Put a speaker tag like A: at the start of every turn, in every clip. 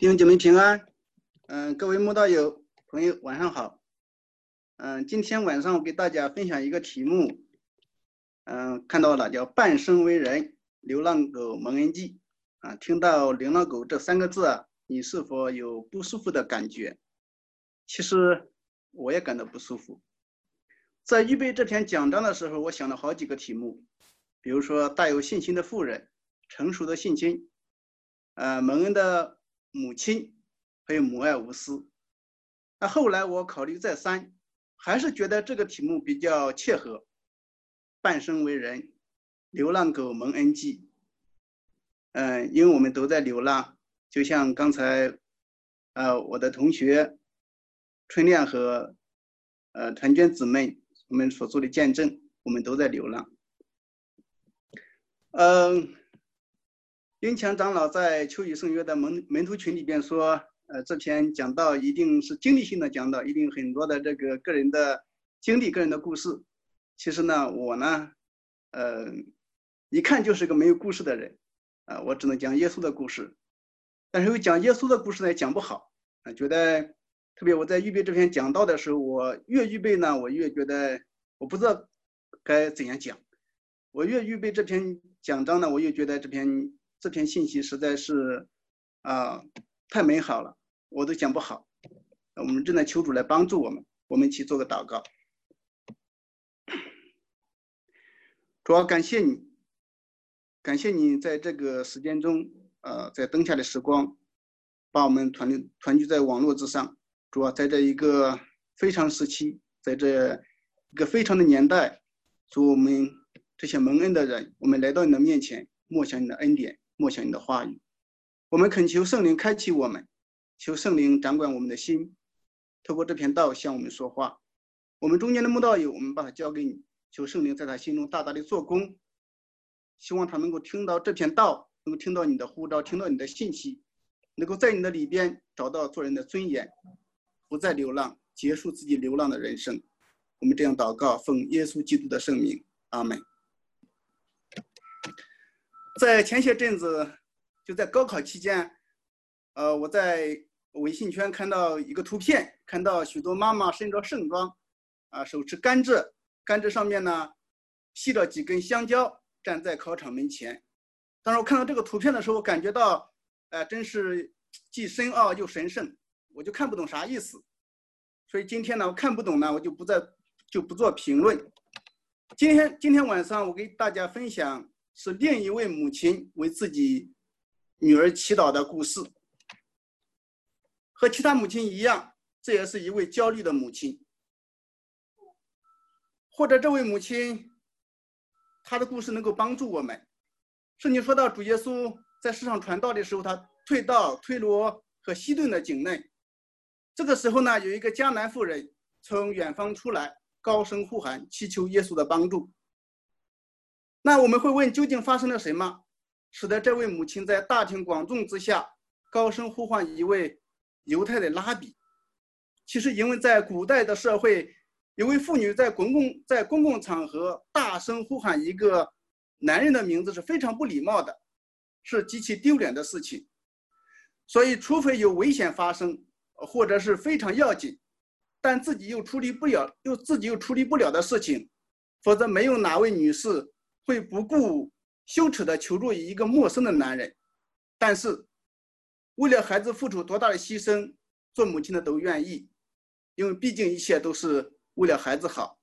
A: 弟兄姐妹平安，嗯，各位慕道友朋友晚上好，嗯，今天晚上我给大家分享一个题目，嗯，看到了叫“半生为人，流浪狗蒙恩记”，啊，听到“流浪狗”这三个字啊，你是否有不舒服的感觉？其实我也感到不舒服。在预备这篇讲章的时候，我想了好几个题目，比如说带有信心的妇人，成熟的性情，呃，蒙恩的。母亲还有母爱无私，那后来我考虑再三，还是觉得这个题目比较切合。半生为人，流浪狗蒙恩记。嗯，因为我们都在流浪，就像刚才，呃，我的同学春亮和呃团娟姊妹我们所做的见证，我们都在流浪。嗯。林强长老在秋雨圣约的门门徒群里边说：“呃，这篇讲道一定是经历性的讲道，一定很多的这个个人的经历、个人的故事。其实呢，我呢，呃，一看就是个没有故事的人，啊，我只能讲耶稣的故事。但是又讲耶稣的故事呢，讲不好，啊，觉得特别我在预备这篇讲道的时候，我越预备呢，我越觉得我不知道该怎样讲。我越预备这篇讲章呢，我越觉得这篇。”这篇信息实在是，啊，太美好了，我都讲不好。我们正在求主来帮助我们，我们一起做个祷告。主要感谢你，感谢你在这个时间中，呃，在灯下的时光，把我们团团聚在网络之上。主要在这一个非常时期，在这一个非常的年代，祝我们这些蒙恩的人，我们来到你的面前，默想你的恩典。默想你的话语，我们恳求圣灵开启我们，求圣灵掌管我们的心，透过这篇道向我们说话。我们中间的慕道友，我们把它交给你，求圣灵在他心中大大的做工，希望他能够听到这篇道，能够听到你的呼召，听到你的信息，能够在你的里边找到做人的尊严，不再流浪，结束自己流浪的人生。我们这样祷告，奉耶稣基督的圣名，阿门。在前些阵子，就在高考期间，呃，我在微信圈看到一个图片，看到许多妈妈身着盛装，啊，手持甘蔗，甘蔗上面呢系着几根香蕉，站在考场门前。当时我看到这个图片的时候，感觉到，呃，真是既深奥又神圣，我就看不懂啥意思。所以今天呢，我看不懂呢，我就不再就不做评论。今天今天晚上我给大家分享。是另一位母亲为自己女儿祈祷的故事。和其他母亲一样，这也是一位焦虑的母亲。或者这位母亲，她的故事能够帮助我们。圣经说到主耶稣在世上传道的时候，他退到推罗和西顿的境内。这个时候呢，有一个迦南妇人从远方出来，高声呼喊，祈求耶稣的帮助。那我们会问，究竟发生了什么，使得这位母亲在大庭广众之下高声呼唤一位犹太的拉比？其实，因为在古代的社会，一位妇女在公共在公共场合大声呼喊一个男人的名字是非常不礼貌的，是极其丢脸的事情。所以，除非有危险发生，或者是非常要紧，但自己又处理不了又自己又处理不了的事情，否则没有哪位女士。会不顾羞耻的求助于一个陌生的男人，但是为了孩子付出多大的牺牲，做母亲的都愿意，因为毕竟一切都是为了孩子好。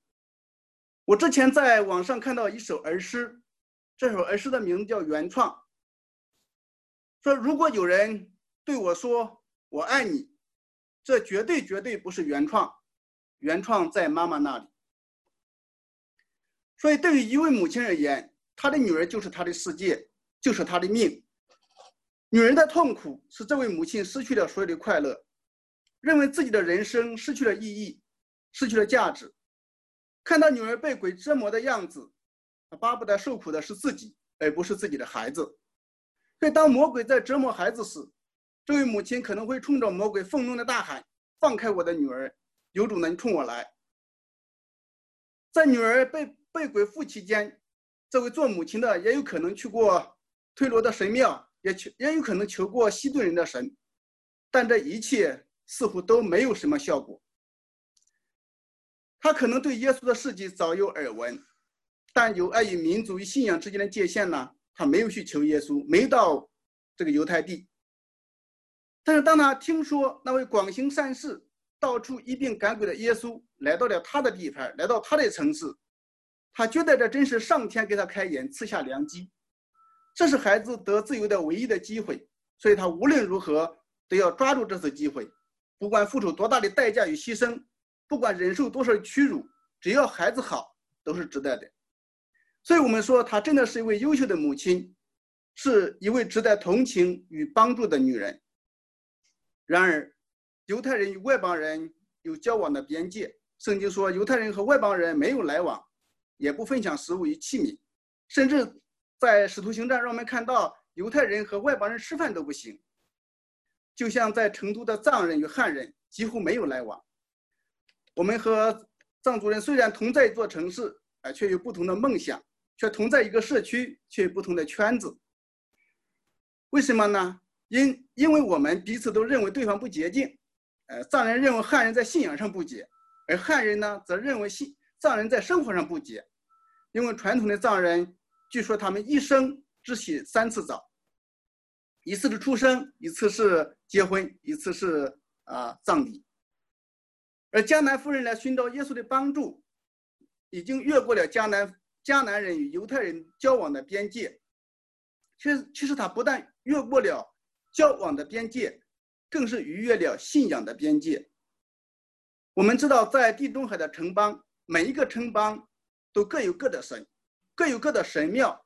A: 我之前在网上看到一首儿诗，这首儿诗的名字叫《原创》，说如果有人对我说“我爱你”，这绝对绝对不是原创，原创在妈妈那里。所以，对于一位母亲而言，她的女儿就是她的世界，就是她的命。女人的痛苦使这位母亲失去了所有的快乐，认为自己的人生失去了意义，失去了价值。看到女儿被鬼折磨的样子，巴不得受苦的是自己，而不是自己的孩子。所以，当魔鬼在折磨孩子时，这位母亲可能会冲着魔鬼愤怒的大喊：“放开我的女儿！有主能冲我来！”在女儿被。被鬼附期间，这位做母亲的也有可能去过推罗的神庙，也求也有可能求过西顿人的神。但这一切似乎都没有什么效果。他可能对耶稣的事迹早有耳闻，但有碍于民族与信仰之间的界限呢，他没有去求耶稣，没到这个犹太地。但是当他听说那位广行善事、到处一并赶鬼的耶稣来到了他的地盘，来到他的城市，他觉得这真是上天给他开眼，赐下良机。这是孩子得自由的唯一的机会，所以他无论如何都要抓住这次机会，不管付出多大的代价与牺牲，不管忍受多少屈辱，只要孩子好，都是值得的。所以，我们说她真的是一位优秀的母亲，是一位值得同情与帮助的女人。然而，犹太人与外邦人有交往的边界，圣经说犹太人和外邦人没有来往，也不分享食物与器皿，甚至。在使徒行传，让我们看到犹太人和外邦人吃饭都不行，就像在成都的藏人与汉人几乎没有来往。我们和藏族人虽然同在一座城市，啊，却有不同的梦想；却同在一个社区，却有不同的圈子。为什么呢？因因为我们彼此都认为对方不洁净。呃，藏人认为汉人在信仰上不洁，而汉人呢，则认为信藏人在生活上不洁。因为传统的藏人。据说他们一生只洗三次澡，一次是出生，一次是结婚，一次是啊葬礼。而迦南夫人来寻找耶稣的帮助，已经越过了迦南迦南人与犹太人交往的边界。其实，其实他不但越过了交往的边界，更是逾越了信仰的边界。我们知道，在地中海的城邦，每一个城邦都各有各的神。各有各的神庙，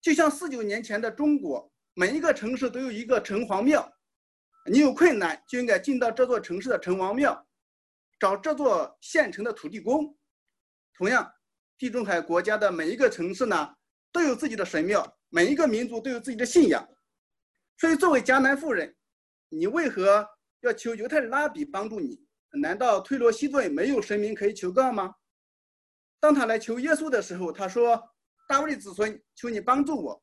A: 就像四九年前的中国，每一个城市都有一个城隍庙。你有困难就应该进到这座城市的城隍庙，找这座县城的土地公。同样，地中海国家的每一个城市呢，都有自己的神庙，每一个民族都有自己的信仰。所以，作为迦南妇人，你为何要求犹太人拉比帮助你？难道推罗西顿没有神明可以求告吗？当他来求耶稣的时候，他说：“大卫子孙，求你帮助我，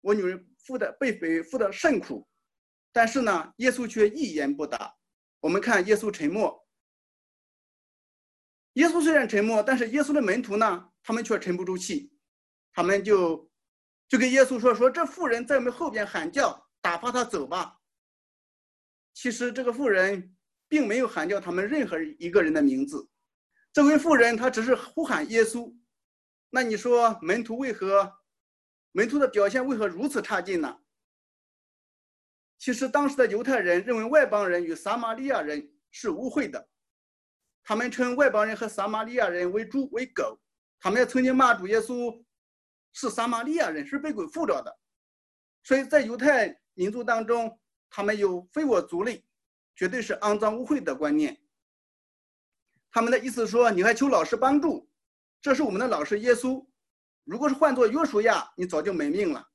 A: 我女儿负的被匪负的甚苦。”但是呢，耶稣却一言不答。我们看耶稣沉默。耶稣虽然沉默，但是耶稣的门徒呢，他们却沉不住气，他们就就跟耶稣说：“说这妇人在我们后边喊叫，打发他走吧。”其实这个妇人并没有喊叫他们任何一个人的名字。这位妇人，她只是呼喊耶稣，那你说门徒为何，门徒的表现为何如此差劲呢？其实当时的犹太人认为外邦人与撒玛利亚人是污秽的，他们称外邦人和撒玛利亚人为猪为狗，他们也曾经骂主耶稣是撒玛利亚人，是被鬼附着的，所以在犹太民族当中，他们有非我族类，绝对是肮脏污秽的观念。他们的意思说：“你还求老师帮助？这是我们的老师耶稣。如果是换做约书亚，你早就没命了。”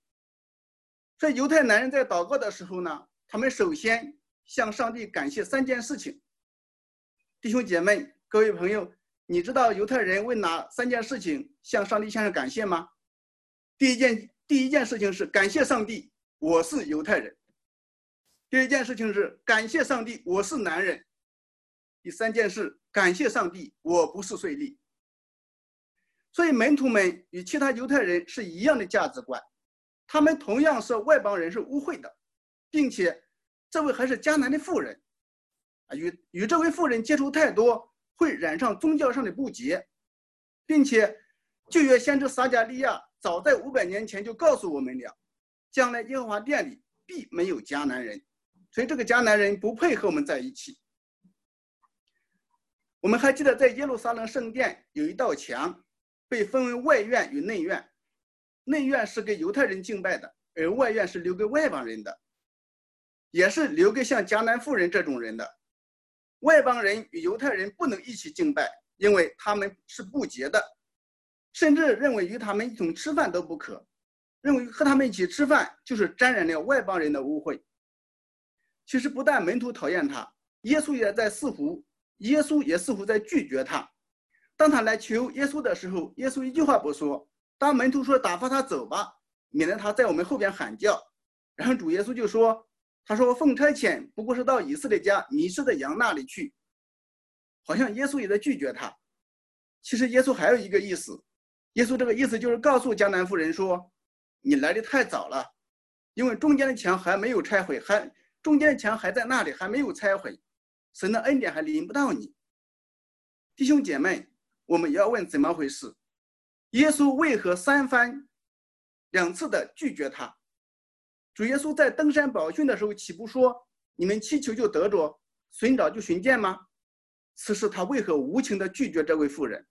A: 所以犹太男人在祷告的时候呢，他们首先向上帝感谢三件事情。弟兄姐妹、各位朋友，你知道犹太人为哪三件事情向上帝先生感谢吗？第一件，第一件事情是感谢上帝，我是犹太人；第一件事情是感谢上帝，我是男人；第三件事。感谢上帝，我不是税吏。所以门徒们与其他犹太人是一样的价值观，他们同样是外邦人，是污秽的，并且这位还是迦南的妇人，与与这位妇人接触太多会染上宗教上的不洁，并且旧约先知撒迦利亚早在五百年前就告诉我们了，将来耶和华殿里必没有迦南人，所以这个迦南人不配和我们在一起。我们还记得，在耶路撒冷圣殿有一道墙，被分为外院与内院。内院是给犹太人敬拜的，而外院是留给外邦人的，也是留给像迦南妇人这种人的。外邦人与犹太人不能一起敬拜，因为他们是不洁的，甚至认为与他们一同吃饭都不可，认为和他们一起吃饭就是沾染了外邦人的污秽。其实不但门徒讨厌他，耶稣也在似乎。耶稣也似乎在拒绝他。当他来求耶稣的时候，耶稣一句话不说。当门徒说打发他走吧，免得他在我们后边喊叫。然后主耶稣就说：“他说：“奉差遣不过是到以色列家迷失的羊那里去。”好像耶稣也在拒绝他。其实耶稣还有一个意思，耶稣这个意思就是告诉迦南妇人说：“你来的太早了，因为中间的墙还没有拆毁，还中间墙还在那里，还没有拆毁，神的恩典还临不到你。”弟兄姐妹，我们要问怎么回事？耶稣为何三番、两次的拒绝他？主耶稣在登山宝训的时候，岂不说：“你们祈求就得着，寻找就寻见吗？”此时他为何无情的拒绝这位妇人，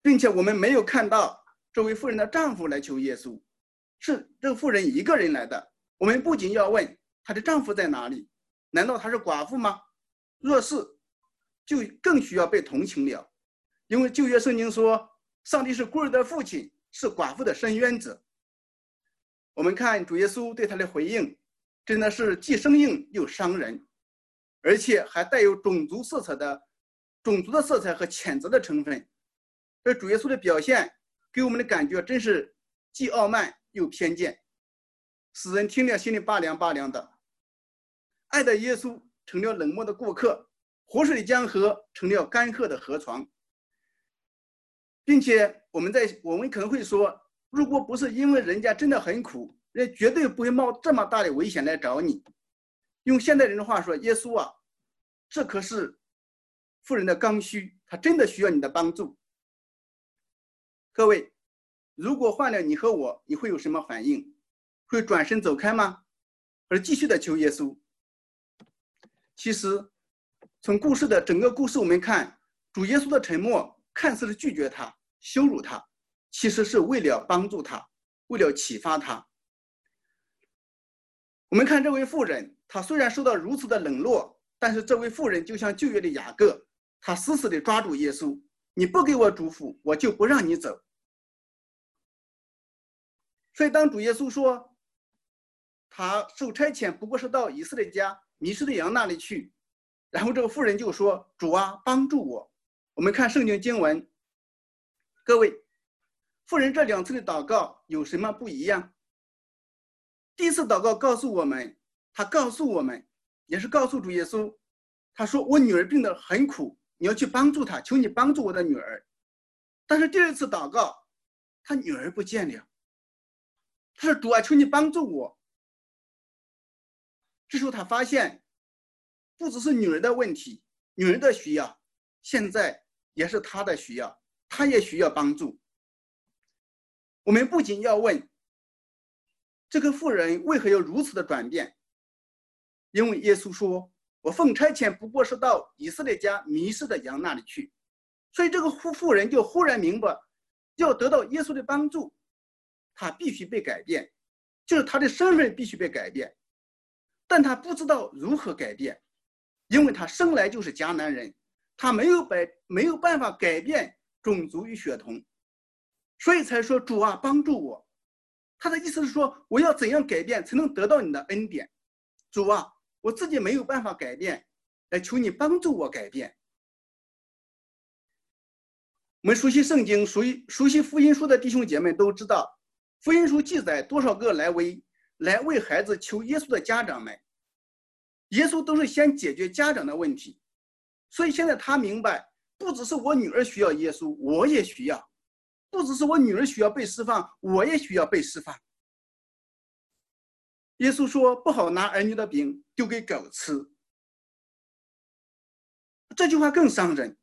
A: 并且我们没有看到这位妇人的丈夫来求耶稣，是这个妇人一个人来的。我们不仅要问她的丈夫在哪里，难道她是寡妇吗？若是，就更需要被同情了，因为旧约圣经说，上帝是孤儿的父亲，是寡妇的伸冤者。我们看主耶稣对他的回应，真的是既生硬又伤人。而且还带有种族色彩的、种族的色彩和谴责的成分，这主耶稣的表现给我们的感觉真是既傲慢又偏见，使人听了心里拔凉拔凉的。爱的耶稣成了冷漠的过客，活水的江河成了干涸的河床，并且我们在我们可能会说，如果不是因为人家真的很苦，人绝对不会冒这么大的危险来找你。用现代人的话说，耶稣啊，这可是富人的刚需，他真的需要你的帮助。各位，如果换了你和我，你会有什么反应？会转身走开吗？而继续的求耶稣？其实，从故事的整个故事我们看，主耶稣的沉默看似是拒绝他、羞辱他，其实是为了帮助他，为了启发他。我们看这位妇人。她虽然受到如此的冷落，但是这位妇人就像旧约的雅各，他死死地抓住耶稣。你不给我祝福，我就不让你走。所以当主耶稣说，他受差遣不过是到以色列家迷失的羊那里去，然后这个妇人就说：“主啊，帮助我。”我们看圣经经文，各位，妇人这两次的祷告有什么不一样？第一次祷告告诉我们。他告诉我们，也是告诉主耶稣，他说：“我女儿病得很苦，你要去帮助她，求你帮助我的女儿。”但是第二次祷告，他女儿不见了。他说：“主啊，求你帮助我。”这时候他发现，不只是女人的问题，女人的需要，现在也是他的需要，他也需要帮助。我们不仅要问，这个妇人为何要如此的转变？因为耶稣说：“我奉差遣不过是到以色列家迷失的羊那里去。”所以这个妇妇人就忽然明白，要得到耶稣的帮助，他必须被改变，就是他的身份必须被改变。但他不知道如何改变，因为他生来就是迦南人，他没有百没有办法改变种族与血统，所以才说：“主啊，帮助我。”他的意思是说：“我要怎样改变才能得到你的恩典？”主啊。我自己没有办法改变，来求你帮助我改变。我们熟悉圣经、熟悉熟悉福音书的弟兄姐妹都知道，福音书记载多少个来为来为孩子求耶稣的家长们，耶稣都是先解决家长的问题。所以现在他明白，不只是我女儿需要耶稣，我也需要；不只是我女儿需要被释放，我也需要被释放。耶稣说：“不好拿儿女的饼丢给狗吃。”这句话更伤人。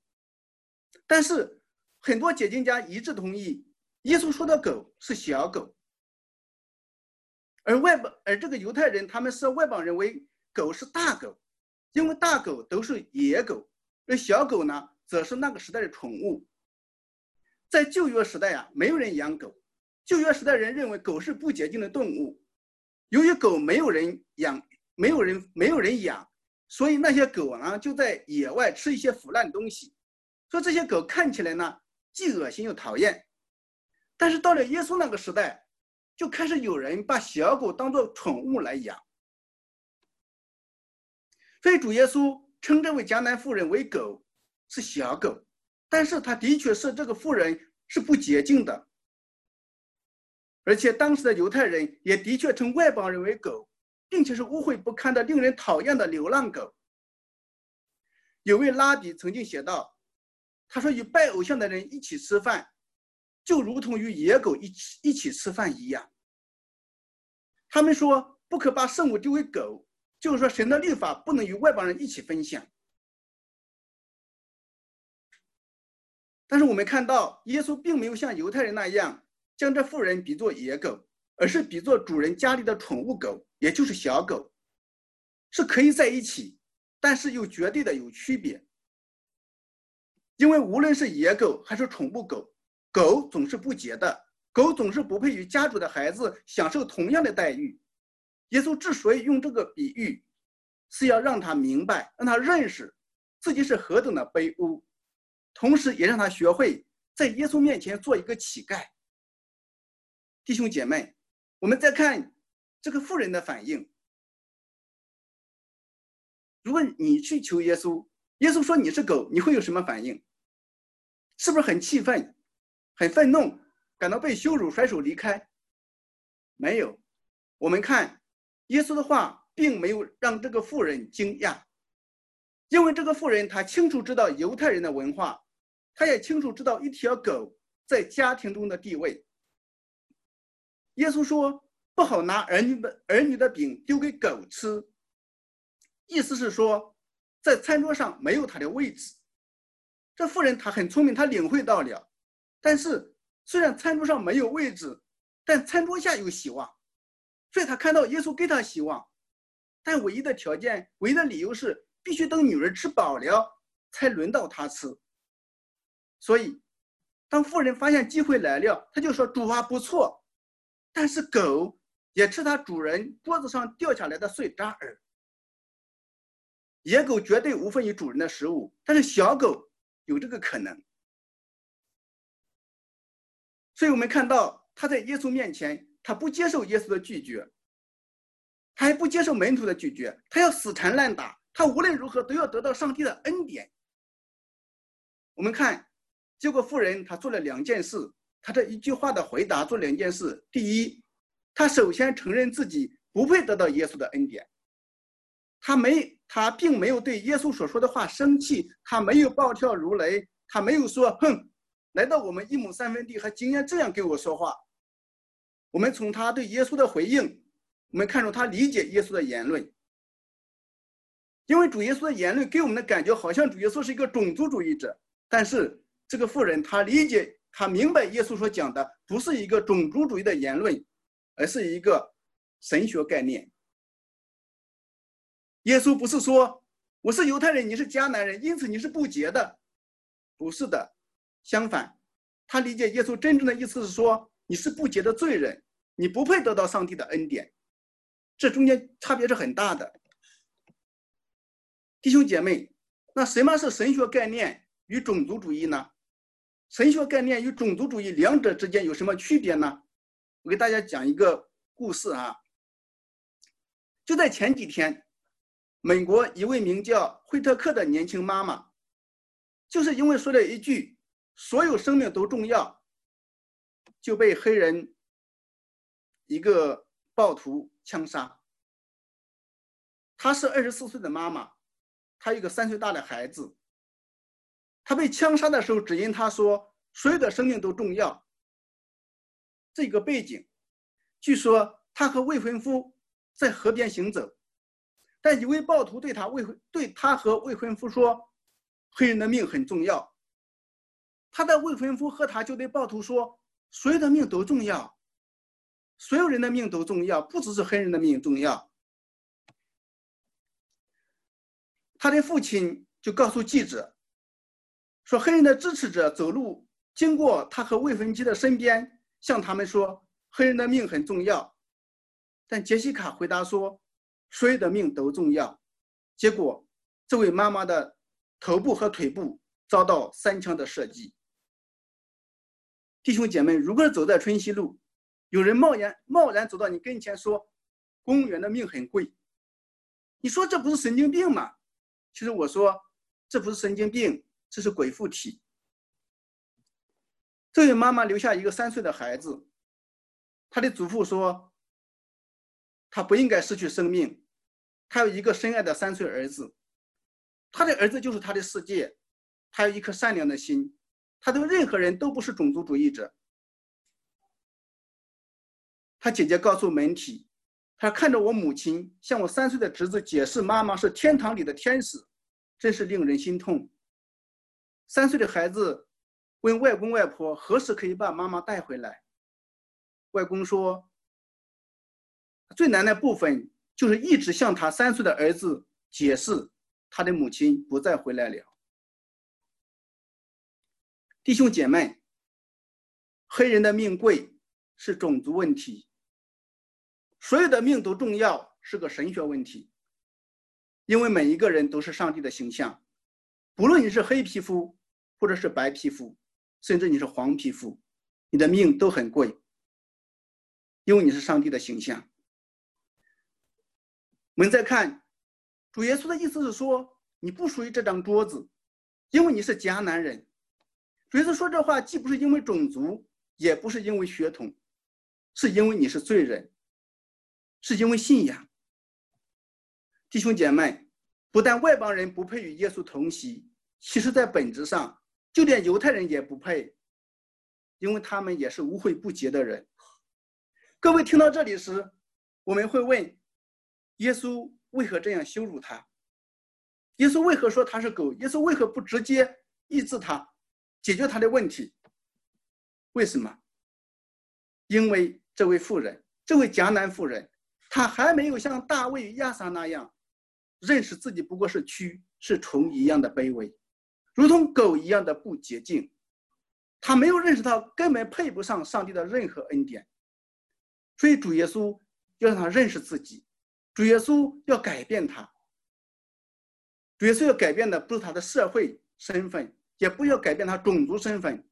A: 但是很多解经家一致同意，耶稣说的狗是小狗，而外邦而这个犹太人他们视外邦人为狗是大狗，因为大狗都是野狗，而小狗呢，则是那个时代的宠物。在旧约时代啊，没有人养狗，旧约时代人认为狗是不洁净的动物。由于狗没有人养，没有人没有人养，所以那些狗呢就在野外吃一些腐烂东西。说这些狗看起来呢既恶心又讨厌。但是到了耶稣那个时代，就开始有人把小狗当做宠物来养。所以主耶稣称这位迦南妇人为狗，是小狗，但是他的确是这个妇人是不洁净的。而且当时的犹太人也的确称外邦人为狗，并且是污秽不堪的、令人讨厌的流浪狗。有位拉比曾经写道：“他说，与拜偶像的人一起吃饭，就如同与野狗一起一起吃饭一样。”他们说：“不可把圣物丢给狗。”就是说，神的律法不能与外邦人一起分享。但是我们看到，耶稣并没有像犹太人那样将这妇人比作野狗，而是比作主人家里的宠物狗，也就是小狗，是可以在一起，但是又绝对的有区别。因为无论是野狗还是宠物狗，狗总是不洁的，狗总是不配与家主的孩子享受同样的待遇。耶稣之所以用这个比喻，是要让他明白，让他认识自己是何等的卑污，同时也让他学会在耶稣面前做一个乞丐。弟兄姐妹，我们再看这个妇人的反应。如果你去求耶稣，耶稣说你是狗，你会有什么反应？是不是很气愤、很愤怒，感到被羞辱，甩手离开？没有，我们看。耶稣的话并没有让这个妇人惊讶，因为这个妇人她清楚知道犹太人的文化，她也清楚知道一条狗在家庭中的地位。耶稣说：“不好拿儿女的儿女的饼丢给狗吃。”意思是说，在餐桌上没有他的位置。这妇人她很聪明，她领会到了。但是虽然餐桌上没有位置，但餐桌下有希望。所以他看到耶稣给他希望，但唯一的条件、唯一的理由是必须等女儿吃饱了，才轮到他吃。所以，当富人发现机会来了，他就说：“主啊，不错。”但是狗也吃它主人桌子上掉下来的碎渣儿。野狗绝对无分于主人的食物，但是小狗有这个可能。所以我们看到他在耶稣面前。他不接受耶稣的拒绝，他还不接受门徒的拒绝，他要死缠烂打，他无论如何都要得到上帝的恩典。我们看，结果妇人她做了两件事，她这一句话的回答做两件事。第一，她首先承认自己不配得到耶稣的恩典，他没，他并没有对耶稣所说的话生气，他没有暴跳如雷，他没有说哼，来到我们一亩三分地还竟然这样跟我说话。我们从他对耶稣的回应，我们看出他理解耶稣的言论。因为主耶稣的言论给我们的感觉好像主耶稣是一个种族主义者，但是这个妇人她理解，她明白耶稣所讲的不是一个种族主义的言论，而是一个神学概念。耶稣不是说我是犹太人，你是迦南人，因此你是不洁的，不是的，相反，他理解耶稣真正的意思是说你是不洁的罪人。你不配得到上帝的恩典，这中间差别是很大的。弟兄姐妹，那什么是神学概念与种族主义呢？神学概念与种族主义两者之间有什么区别呢？我给大家讲一个故事啊。就在前几天，美国一位名叫惠特克的年轻妈妈，就是因为说了一句“所有生命都重要”，就被黑人。一个暴徒枪杀。她是二十四岁的妈妈，她有个三岁大的孩子。她被枪杀的时候，只因她说所有的生命都重要。这个背景，据说她和未婚夫在河边行走，但一位暴徒对她未婚对她和未婚夫说：“黑人的命很重要。”她的未婚夫和她就对暴徒说：“所有的命都重要。”所有人的命都重要，不只是黑人的命重要。他的父亲就告诉记者说：“黑人的支持者走路经过他和未婚妻的身边，向他们说黑人的命很重要。”但杰西卡回答说：“所有的命都重要。”结果，这位妈妈的头部和腿部遭到三枪的射击。弟兄姐妹，如果走在春熙路，有人贸然贸然走到你跟前说：“公务员的命很贵。”你说这不是神经病吗？其实我说这不是神经病，这是鬼附体。这位妈妈留下一个三岁的孩子，她的祖父说：“他不应该失去生命。他有一个深爱的三岁儿子，他的儿子就是他的世界。他有一颗善良的心，他对任何人都不是种族主义者。他姐姐告诉媒体，他看着我母亲向我三岁的侄子解释妈妈是天堂里的天使，真是令人心痛。三岁的孩子问外公外婆何时可以把妈妈带回来，外公说，最难的部分就是一直向他三岁的儿子解释他的母亲不再回来了。弟兄姐妹，黑人的命贵是种族问题，所有的命都重要是个神学问题。因为每一个人都是上帝的形象，不论你是黑皮肤，或者是白皮肤，甚至你是黄皮肤，你的命都很贵，因为你是上帝的形象。我们再看，主耶稣的意思是说，你不属于这张桌子，因为你是迦南人。耶稣说这话，既不是因为种族，也不是因为血统，是因为你是罪人，是因为信仰。弟兄姐妹，不但外邦人不配与耶稣同席，其实在本质上，就连犹太人也不配，因为他们也是污秽不洁的人。各位听到这里时，我们会问：耶稣为何这样羞辱他？耶稣为何说他是狗？耶稣为何不直接医治他？解决他的问题，为什么？因为这位妇人，这位迦南妇人，她还没有像大卫亚撒那样，认识自己不过是蛆是虫一样的卑微，如同狗一样的不洁净。她没有认识到根本配不上上帝的任何恩典，所以主耶稣要让他认识自己，主耶稣要改变他。主耶稣要改变的不是他的社会身份。也不要改变他种族身份，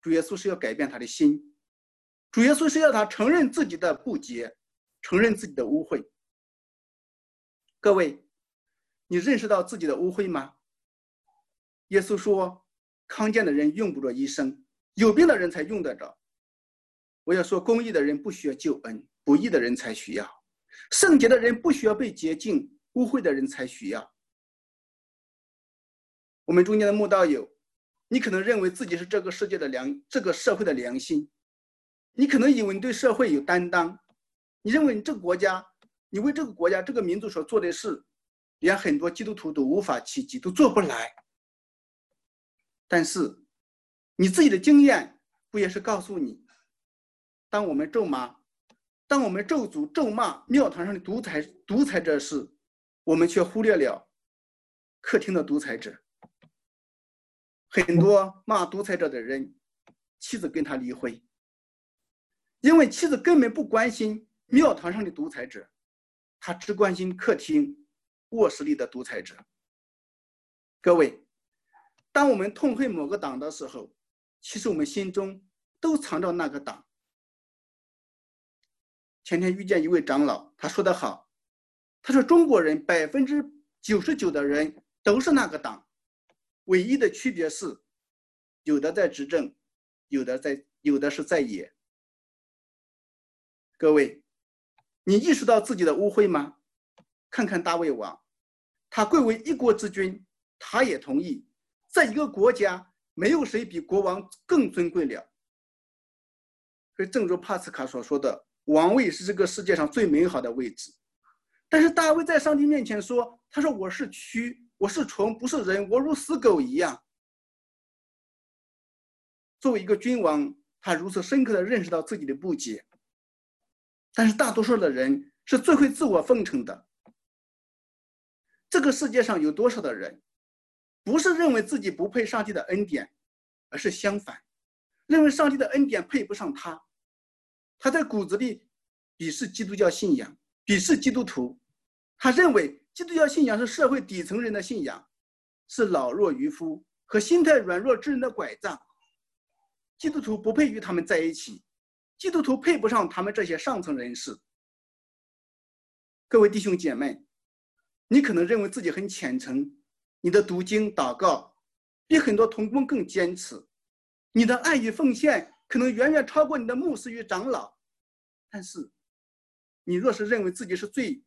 A: 主耶稣是要改变他的心，主耶稣是要他承认自己的不洁，承认自己的污秽。各位，你认识到自己的污秽吗？耶稣说，康健的人用不着医生，有病的人才用得着。我要说，公义的人不需要救恩，不义的人才需要；圣洁的人不需要被洁净，污秽的人才需要。我们中间的慕道友。你可能认为自己是这个世界的良，这个社会的良心，你可能以为你对社会有担当，你认为你这个国家，你为这个国家、这个民族所做的事，连很多基督徒都无法企及，都做不来。但是，你自己的经验不也是告诉你，当我们咒骂，当我们咒诅、咒骂庙堂上的独裁独裁者时，我们却忽略了客厅的独裁者。很多骂独裁者的人，妻子跟他离婚，因为妻子根本不关心庙堂上的独裁者，他只关心客厅、卧室里的独裁者。各位，当我们痛恨某个党的时候，其实我们心中都藏着那个党。前天遇见一位长老，他说得好，他说中国人百分之九十九的人都是那个党。唯一的区别是，有的在执政，有的在，有的是在野。各位，你意识到自己的污秽吗？看看大卫王，他贵为一国之君，他也同意，在一个国家，没有谁比国王更尊贵了。所以，正如帕斯卡所说的，王位是这个世界上最美好的位置。但是大卫在上帝面前说：“他说我是蛆。”我是虫，不是人，我如死狗一样。作为一个君王，他如此深刻的认识到自己的不解。但是大多数的人是最会自我奉承的。这个世界上有多少的人，不是认为自己不配上帝的恩典，而是相反，认为上帝的恩典配不上他。他在骨子里鄙视基督教信仰，鄙视基督徒，他认为。基督教信仰是社会底层人的信仰，是老弱渔夫和心态软弱之人的拐杖。基督徒不配与他们在一起，基督徒配不上他们这些上层人士。各位弟兄姐妹，你可能认为自己很虔诚，你的读经祷告比很多同工更坚持，你的爱与奉献可能远远超过你的牧师与长老，但是，你若是认为自己是最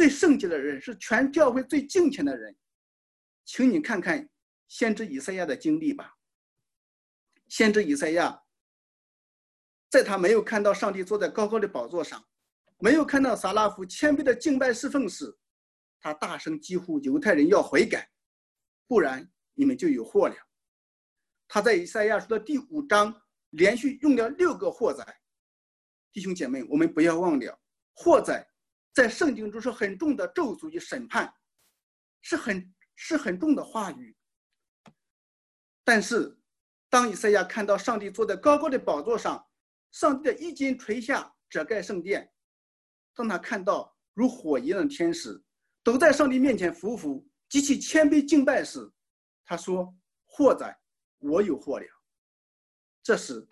A: 最圣洁的人，是全教会最敬虔的人，请你看看先知以赛亚的经历吧。先知以赛亚，在他没有看到上帝坐在高高的宝座上，没有看到撒拉夫谦卑的敬拜侍奉时，他大声疾呼犹太人要悔改，不然你们就有祸了。他在以赛亚书的第五章连续用了六个祸灾。弟兄姐妹，我们不要忘了，祸灾在圣经中是很重的咒诅与审判，是很是很重的话语。但是，当以赛亚看到上帝坐在高高的宝座上，上帝的衣襟垂下遮盖圣殿，当他看到如火一样的天使都在上帝面前匍匐、极其谦卑敬拜时，他说：“祸哉，我有祸了。”这时，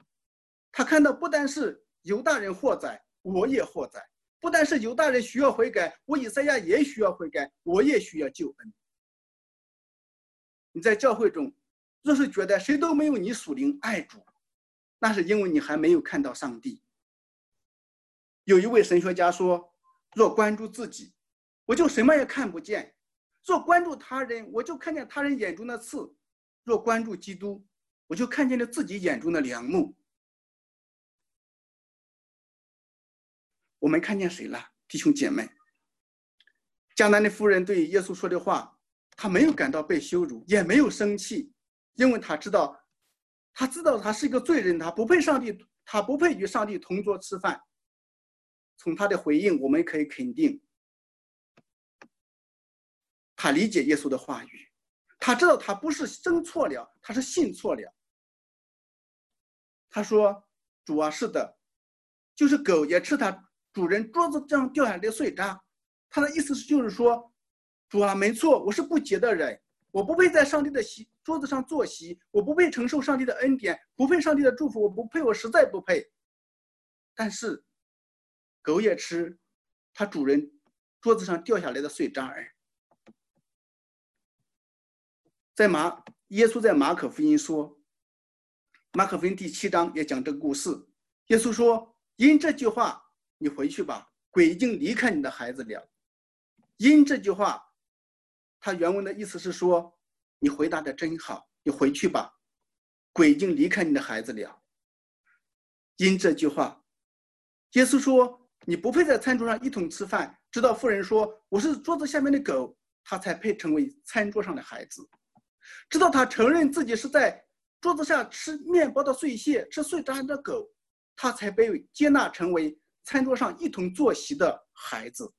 A: 他看到不单是。犹大人祸哉，我也祸哉。不但是犹大人需要悔改，我以赛亚也需要悔改，我也需要救恩。你在教会中，若是觉得谁都没有你属灵爱主，那是因为你还没有看到上帝。有一位神学家说：“若关注自己，我就什么也看不见；若关注他人，我就看见他人眼中的刺；若关注基督，我就看见了自己眼中的良木。”我们看见谁了，弟兄姐妹？迦南的夫人对耶稣说的话，他没有感到被羞辱，也没有生气，因为他知道，他知道他是一个罪人，他不配上帝，他不配与上帝同桌吃饭。从他的回应，我们可以肯定，他理解耶稣的话语，他知道他不是生错了，他是信错了。他说：“主啊，是的，就是狗也吃他。”主人桌子上掉下来的碎渣，他的意思是就是说，主啊，没错，我是不洁的人，我不配在上帝的席桌子上坐席，我不配承受上帝的恩典，不配上帝的祝福，我不配，我实在不配。但是，狗也吃它主人桌子上掉下来的碎渣儿。在马耶稣在马可福音说，马可福音第七章也讲这个故事。耶稣说，因这句话。你回去吧，鬼已经离开你的孩子了。因这句话，他原文的意思是说，你回答的真好，你回去吧，鬼已经离开你的孩子了。因这句话，耶稣说你不配在餐桌上一同吃饭，直到妇人说我是桌子下面的狗，他才配成为餐桌上的孩子。直到他承认自己是在桌子下吃面包的碎屑、吃碎渣的狗，他才被接纳成为。餐桌上一同坐席的孩子，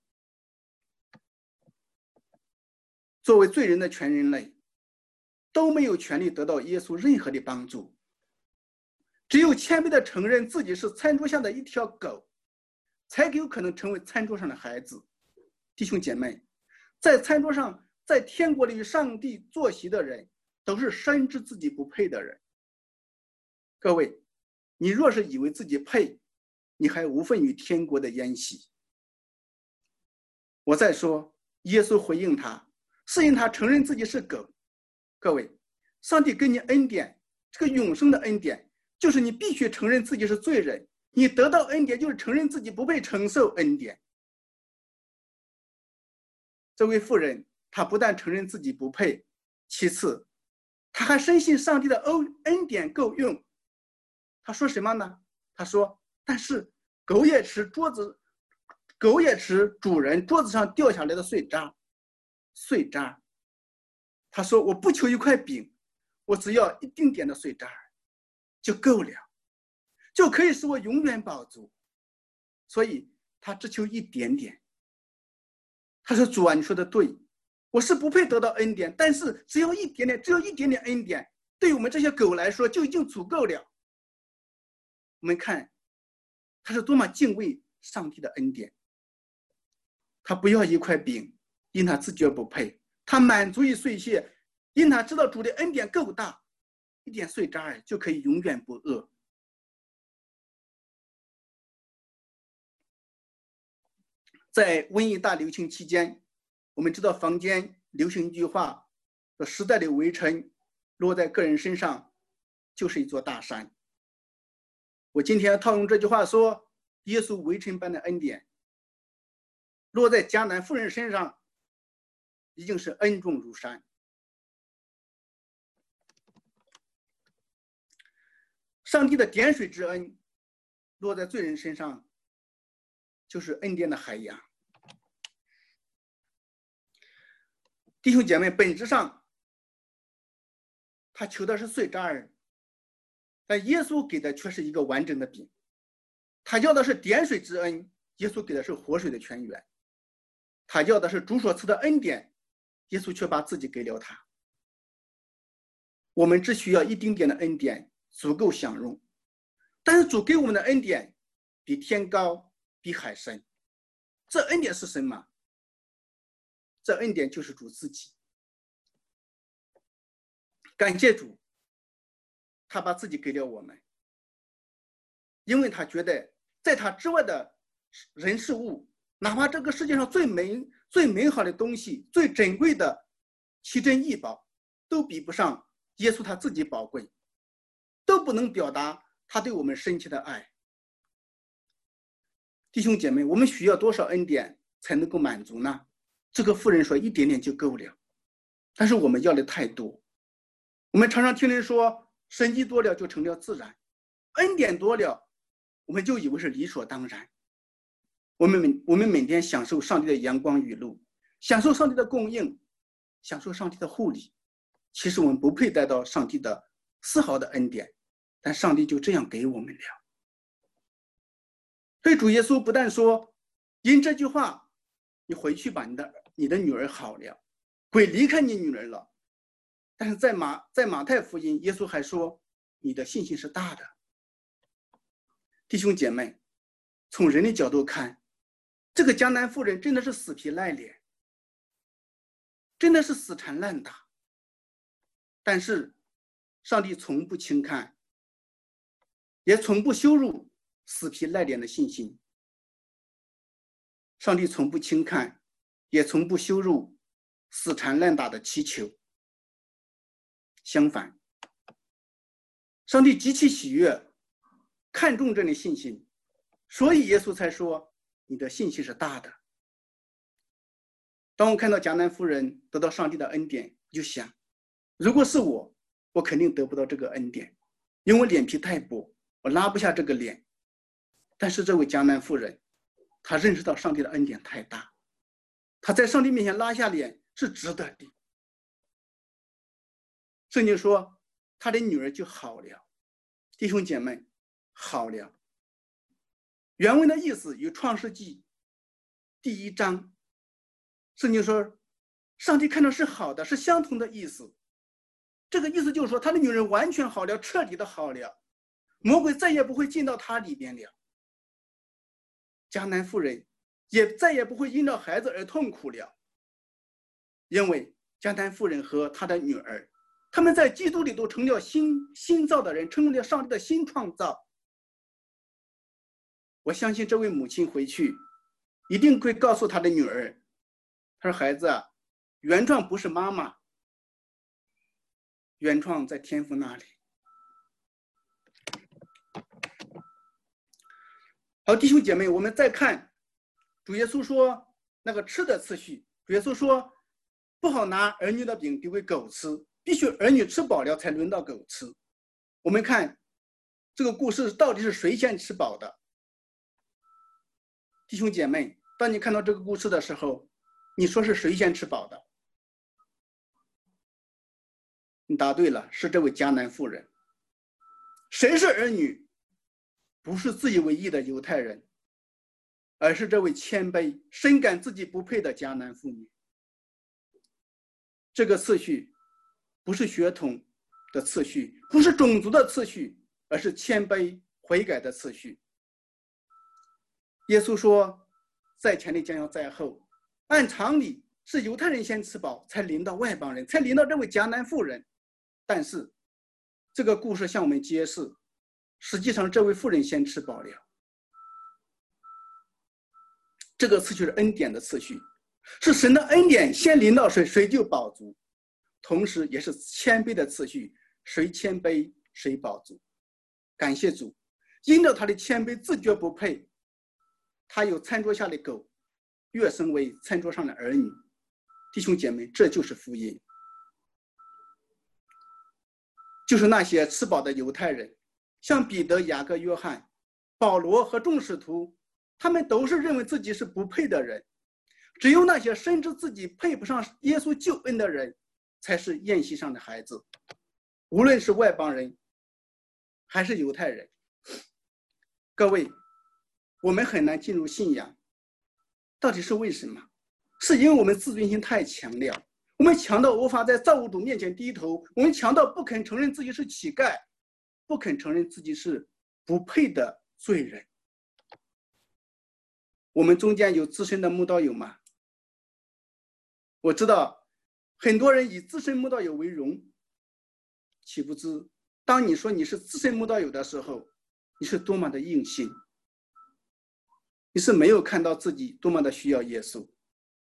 A: 作为罪人的全人类，都没有权利得到耶稣任何的帮助。只有谦卑的承认自己是餐桌下的一条狗，才有可能成为餐桌上的孩子。弟兄姐妹，在餐桌上，在天国里与上帝坐席的人，都是深知自己不配的人。各位，你若是以为自己配，你还无份于天国的宴席。我再说，耶稣回应他，是因他承认自己是狗。各位，上帝给你恩典，这个永生的恩典，就是你必须承认自己是罪人。你得到恩典，就是承认自己不配承受恩典。这位妇人，她不但承认自己不配，其次，她还深信上帝的恩恩典够用。她说什么呢？她说。但是狗也吃桌子，狗也吃主人桌子上掉下来的碎渣，碎渣。他说：“我不求一块饼，我只要一丁点的碎渣就够了，就可以使我永远饱足。”所以他只求一点点。他说：“主啊，你说的对，我是不配得到恩典，但是只要一点点，只有一点点恩典，对我们这些狗来说就已经足够了。”我们看。他是多么敬畏上帝的恩典。他不要一块饼，因他自觉不配；他满足于碎屑，因他知道主的恩典够大，一点碎渣儿就可以永远不饿。在瘟疫大流行期间，我们知道坊间流行一句话：“时代的围城落在个人身上，就是一座大山。”我今天套用这句话说：耶稣围城般的恩典，落在迦南妇人身上，已经是恩重如山。上帝的点水之恩落在罪人身上，就是恩典的海洋。弟兄姐妹，本质上，他求的是碎渣儿，但耶稣给的却是一个完整的饼。他要的是点水之恩，耶稣给的是活水的泉源。他要的是主所赐的恩典，耶稣却把自己给了他。我们只需要一丁点的恩典。足够享用，但是主给我们的恩典比天高，比海深。这恩典是什么？这恩典就是主自己。感谢主，他把自己给了我们，因为他觉得在他之外的人事物，哪怕这个世界上最美、最美好的东西、最珍贵的奇珍异宝，都比不上耶稣他自己宝贵。都不能表达他对我们深切的爱，弟兄姐妹，我们需要多少恩典才能够满足呢？这个妇人说一点点就够了，但是我们要的太多。我们常常听人说，神迹多了就成了自然，恩典多了，我们就以为是理所当然。我们每我们每天享受上帝的阳光雨露，享受上帝的供应，享受上帝的护理，其实我们不配得到上帝的丝毫的恩典。但上帝就这样给我们了。所以主耶稣不但说，因这句话，你回去吧你的你的女儿好了，鬼离开你女儿了。但是在马在马太福音，耶稣还说，你的信心是大的。弟兄姐妹，从人的角度看，这个江南妇人真的是死皮赖脸，真的是死缠烂打。但是上帝从不轻看。也从不羞辱死皮赖脸的信心。上帝从不轻看，也从不羞辱死缠烂打的祈求。相反，上帝极其喜悦，看重这类信心，所以耶稣才说：“你的信心是大的。”当我看到迦南夫人得到上帝的恩典，就想：如果是我，我肯定得不到这个恩典，因为脸皮太薄。我拉不下这个脸，但是这位江南夫人，她认识到上帝的恩典太大，她在上帝面前拉下脸是值得的。圣经说，他的女儿就好了，弟兄姐妹，好了。原文的意思与创世纪第一章，圣经说，上帝看到是好的，是相同的意思。这个意思就是说，他的女人完全好了，彻底的好了。魔鬼再也不会进到他里边了，迦南妇人也再也不会因着孩子而痛苦了，因为迦南妇人和她的女儿，他们在基督里都成了新新造的人，成为了上帝的新创造。我相信这位母亲回去一定会告诉她的女儿：“她说孩子，原创不是妈妈，原创在天父那里。”好，弟兄姐妹，我们再看主耶稣说那个吃的次序。主耶稣说，不好拿儿女的饼丢给狗吃，必须儿女吃饱了才轮到狗吃。我们看这个故事到底是谁先吃饱的？弟兄姐妹，当你看到这个故事的时候，你说是谁先吃饱的？你答对了，是这位迦南妇人。谁是儿女？不是自以为意的犹太人，而是这位谦卑、深感自己不配的迦南妇女。这个次序不是血统的次序，不是种族的次序，而是谦卑悔改的次序。耶稣说：“在前的将要在后。”按常理是犹太人先吃饱，才领到外邦人，才领到这位迦南妇人。但是，这个故事向我们揭示。实际上，这位妇人先吃饱了。这个次序是恩典的次序，是神的恩典先临到谁，谁就饱足；同时，也是谦卑的次序，谁谦卑谁饱足。感谢主，因着他的谦卑，自觉不配，他有餐桌下的狗，跃升为餐桌上的儿女。弟兄姐妹，这就是福音。就是那些吃饱的犹太人，像彼得、雅各、约翰、保罗和众使徒，他们都是认为自己是不配的人。只有那些深知自己配不上耶稣救恩的人，才是宴席上的孩子。无论是外邦人，还是犹太人，各位，我们很难进入信仰，到底是为什么？是因为我们自尊心太强了，我们强到无法在造物主面前低头，我们强到不肯承认自己是乞丐，不肯承认自己是不配的罪人。我们中间有资深的慕道友吗？我知道，很多人以资深慕道友为荣，岂不知，当你说你是资深慕道友的时候，你是多么的硬性，你是没有看到自己多么的需要耶稣，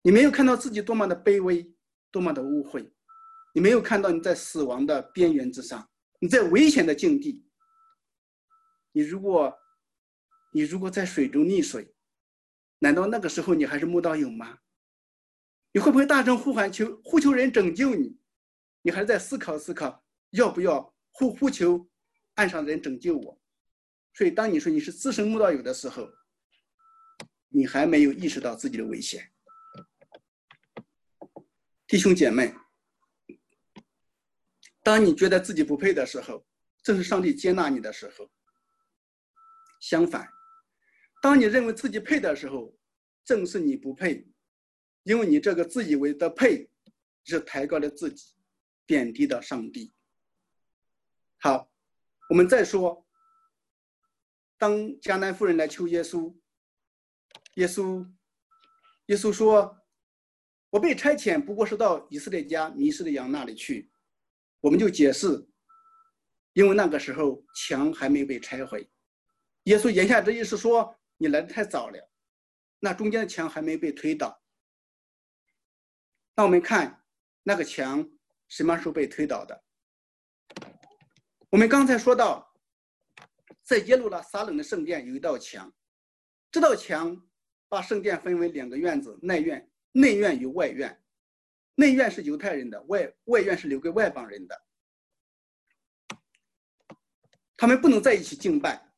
A: 你没有看到自己多么的卑微，多么的污秽，你没有看到你在死亡的边缘之上，你在危险的境地。你如果，你如果在水中溺水，难道那个时候你还是木道友吗？你会不会大声呼喊求呼求人拯救你？你还是在思考思考要不要呼呼求岸上人拯救我？所以，当你说你是资深慕道友的时候，你还没有意识到自己的危险。弟兄姐妹，当你觉得自己不配的时候，正是上帝接纳你的时候。相反，当你认为自己配的时候，正是你不配。因为你这个自以为的配，是抬高了自己，贬低了上帝。好，我们再说，当迦南妇人来求耶稣，耶稣，耶稣说：“我被差遣不过是到以色列家迷失的羊那里去。”我们就解释，因为那个时候墙还没被拆毁。耶稣言下之意是说，你来的太早了，那中间的墙还没被推倒。那我们看那个墙什么时候被推倒的？我们刚才说到，在耶路撒冷的圣殿有一道墙，这道墙把圣殿分为两个院子：内院、内院与外院。内院是犹太人的，外外院是留给外邦人的。他们不能在一起敬拜，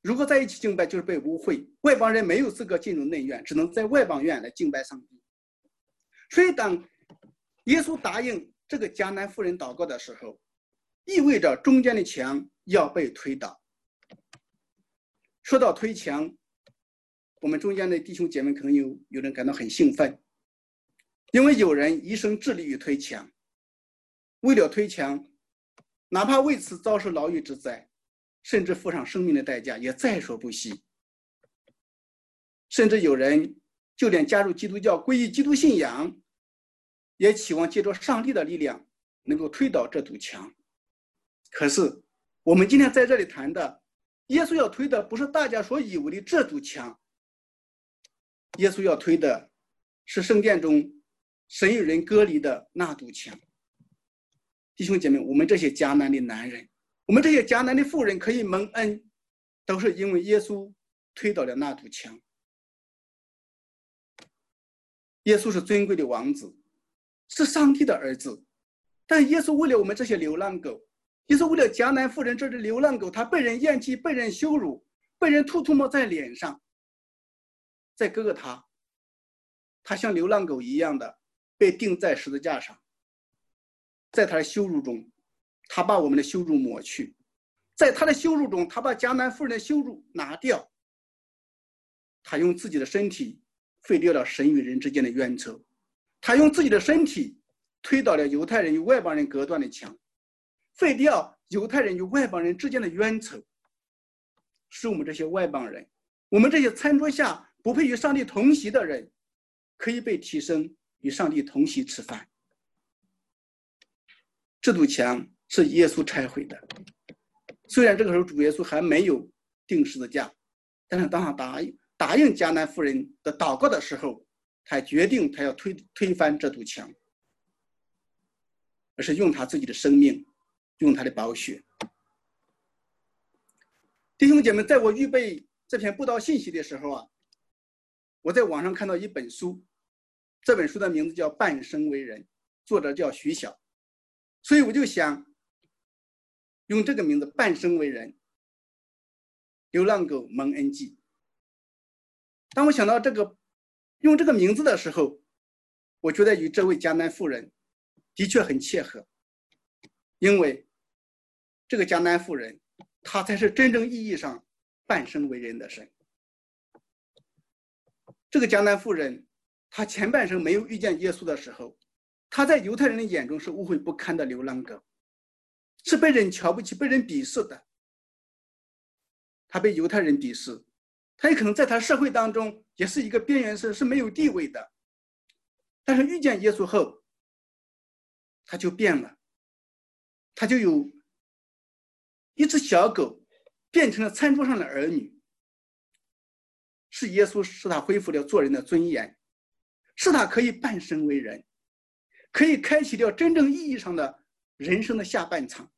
A: 如果在一起敬拜，就是被污秽。外邦人没有资格进入内院，只能在外邦院来敬拜上帝。所以，当耶稣答应这个迦南妇人祷告的时候，意味着中间的墙要被推倒。说到推墙，我们中间的弟兄姐妹可能有有人感到很兴奋，因为有人一生致力于推墙，为了推墙，哪怕为此遭受牢狱之灾，甚至付上生命的代价也在所不惜。甚至有人就连加入基督教、皈依基督信仰。也期望借着上帝的力量，能够推倒这堵墙。可是，我们今天在这里谈的，耶稣要推的不是大家所以为的这堵墙。耶稣要推的，是圣殿中神与人隔离的那堵墙。弟兄姐妹，我们这些迦南的男人，我们这些迦南的妇人可以蒙恩，都是因为耶稣推倒了那堵墙。耶稣是尊贵的王子。是上帝的儿子，但耶稣为了我们这些流浪狗，耶稣为了迦南妇人这只流浪狗，他被人厌弃，被人羞辱，被人吐唾沫在脸上，在哥哥他，他像流浪狗一样的被钉在十字架上，在他的羞辱中，他把我们的羞辱抹去，在他的羞辱中，他把迦南妇人的羞辱拿掉，他用自己的身体废掉了神与人之间的冤仇。他用自己的身体推倒了犹太人与外邦人隔断的墙，废掉犹太人与外邦人之间的冤仇，使我们这些外邦人，我们这些餐桌下不配与上帝同席的人，可以被提升与上帝同席吃饭。这堵墙是耶稣拆毁的，虽然这个时候主耶稣还没有定十字架，但是当他答应答应迦南夫人的祷告的时候。他决定，他要推推翻这堵墙，而是用他自己的生命，用他的宝血。弟兄姐妹，在我预备这篇布道信息的时候啊，我在网上看到一本书，这本书的名字叫《半生为人》，作者叫徐晓，所以我就想用这个名字《半生为人》，流浪狗蒙恩记。当我想到这个用这个名字的时候，我觉得与这位迦南妇人的确很切合，因为这个迦南妇人，她才是真正意义上半生为人的神。这个迦南妇人，她前半生没有遇见耶稣的时候，她在犹太人的眼中是污秽不堪的流浪狗，是被人瞧不起、被人鄙视的。她被犹太人鄙视，他也可能在他社会当中也是一个边缘人，是没有地位的。但是遇见耶稣后，他就变了，他就有一只小狗变成了餐桌上的儿女。是耶稣使他恢复了做人的尊严，是他可以半生为人，可以开启掉真正意义上的人生的下半场。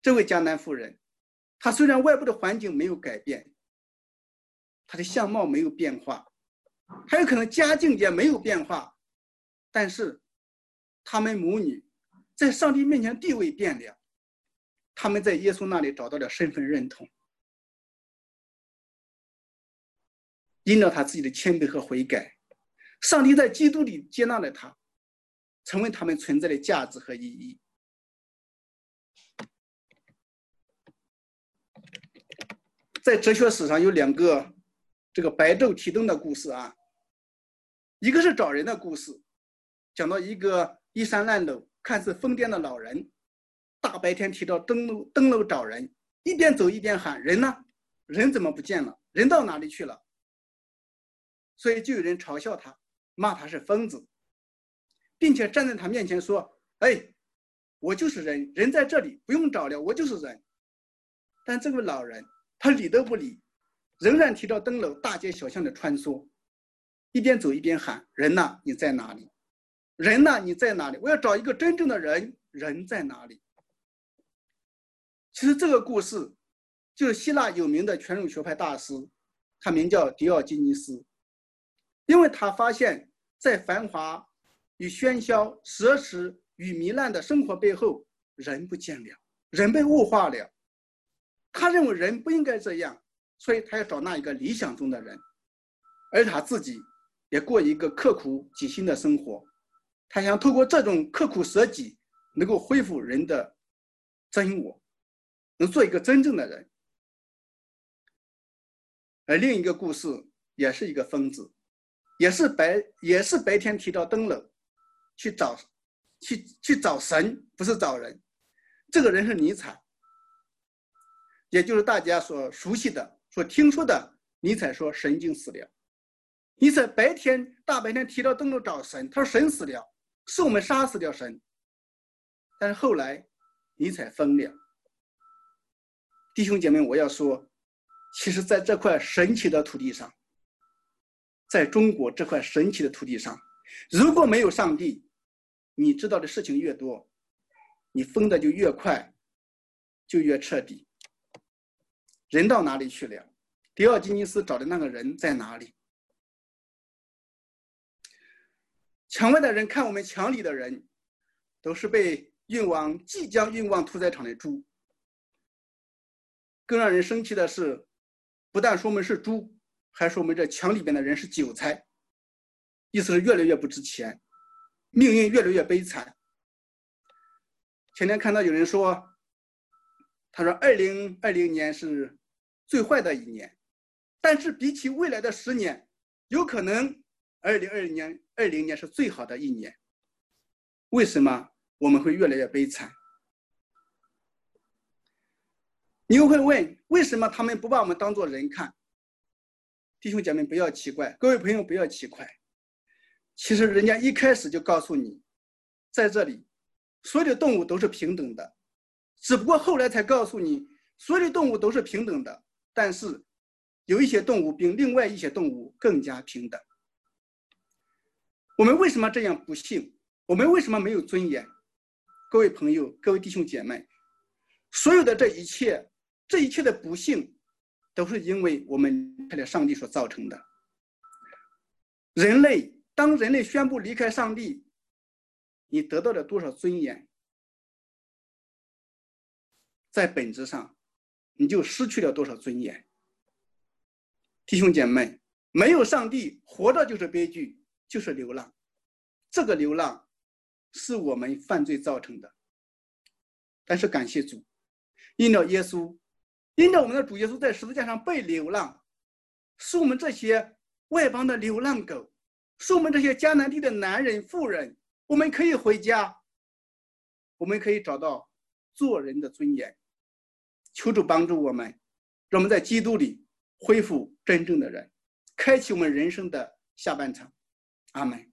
A: 这位迦南妇人，她虽然外部的环境没有改变，他的相貌没有变化，还有可能家境也没有变化，但是他们母女在上帝面前地位变了，他们在耶稣那里找到了身份认同。因着他自己的谦卑和悔改，上帝在基督里接纳了他，成为他们存在的价值和意义。在哲学史上有两个这个白昼提灯的故事啊，一个是找人的故事，讲到一个衣衫褴褛、看似疯癫的老人，大白天提着灯笼灯笼找人，一边走一边喊：“人呢？人怎么不见了？人到哪里去了？”所以就有人嘲笑他，骂他是疯子，并且站在他面前说：“哎，我就是人，人在这里，不用找了，我就是人。”但这位老人他理都不理，仍然提着灯笼大街小巷的穿梭，一边走一边喊：“人呐，你在哪里？人呐，你在哪里？我要找一个真正的人，人在哪里？”其实这个故事就是希腊有名的全儒学派大师，他名叫狄奥基尼斯。因为他发现，在繁华与喧嚣、奢侈与糜烂的生活背后，人不见了，人被物化了。他认为人不应该这样，所以他要找那一个理想中的人，而他自己也过一个刻苦己心的生活。他想透过这种刻苦舍己，能够恢复人的真我，能做一个真正的人。而另一个故事也是一个疯子。也是白，也是白天提着灯笼去找，去去找神，不是找人。这个人是尼采，也就是大家所熟悉的、所听说的。尼采说神经死了。尼采白天大白天提着灯笼找神，他说神死了，是我们杀死了神。但是后来尼采疯了。弟兄姐妹，我要说，其实在这块神奇的土地上。在中国这块神奇的土地上，如果没有上帝，你知道的事情越多，你疯的就越快，就越彻底。人到哪里去了？迪奥基尼斯找的那个人在哪里？墙外的人看我们墙里的人，都是被运往即将运往屠宰场的猪。更让人生气的是，不但说我们是猪。还说我们这墙里边的人是韭菜，意思是越来越不值钱，命运越来越悲惨。前天看到有人说，他说二零二零年是最坏的一年，但是比起未来的十年，有可能二零二零年二零年是最好的一年。为什么我们会越来越悲惨？你又会问，为什么他们不把我们当做人看？弟兄姐妹不要奇怪，各位朋友不要奇怪。其实人家一开始就告诉你，在这里，所有的动物都是平等的，只不过后来才告诉你，所有的动物都是平等的，但是有一些动物比另外一些动物更加平等。我们为什么这样不幸？我们为什么没有尊严？各位朋友，各位弟兄姐妹，所有的这一切，这一切的不幸。都是因为我们离开了上帝所造成的。人类当人类宣布离开上帝，你得到了多少尊严？在本质上，你就失去了多少尊严？弟兄姐妹，没有上帝，活着就是悲剧，就是流浪。这个流浪是我们犯罪造成的。但是感谢主，因着耶稣，因着我们的主耶稣在十字架上被流浪，是我们这些外邦的流浪狗，是我们这些迦南地的男人、妇人，我们可以回家，我们可以找到做人的尊严。求主帮助我们，让我们在基督里恢复真正的人，开启我们人生的下半场。阿门。